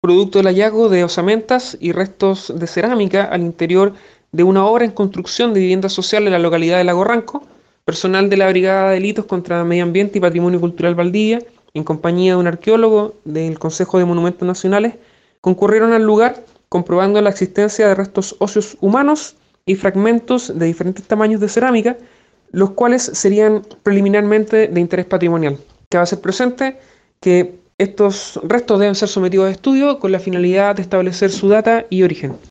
producto del hallazgo de osamentas y restos de cerámica al interior de una obra en construcción de vivienda social en la localidad de Lago Ranco, personal de la Brigada de Delitos contra Medio Ambiente y Patrimonio Cultural Valdivia, en compañía de un arqueólogo del Consejo de Monumentos Nacionales, concurrieron al lugar comprobando la existencia de restos óseos humanos y fragmentos de diferentes tamaños de cerámica, los cuales serían preliminarmente de interés patrimonial. Cabe hacer presente que estos restos deben ser sometidos a estudio con la finalidad de establecer su data y origen.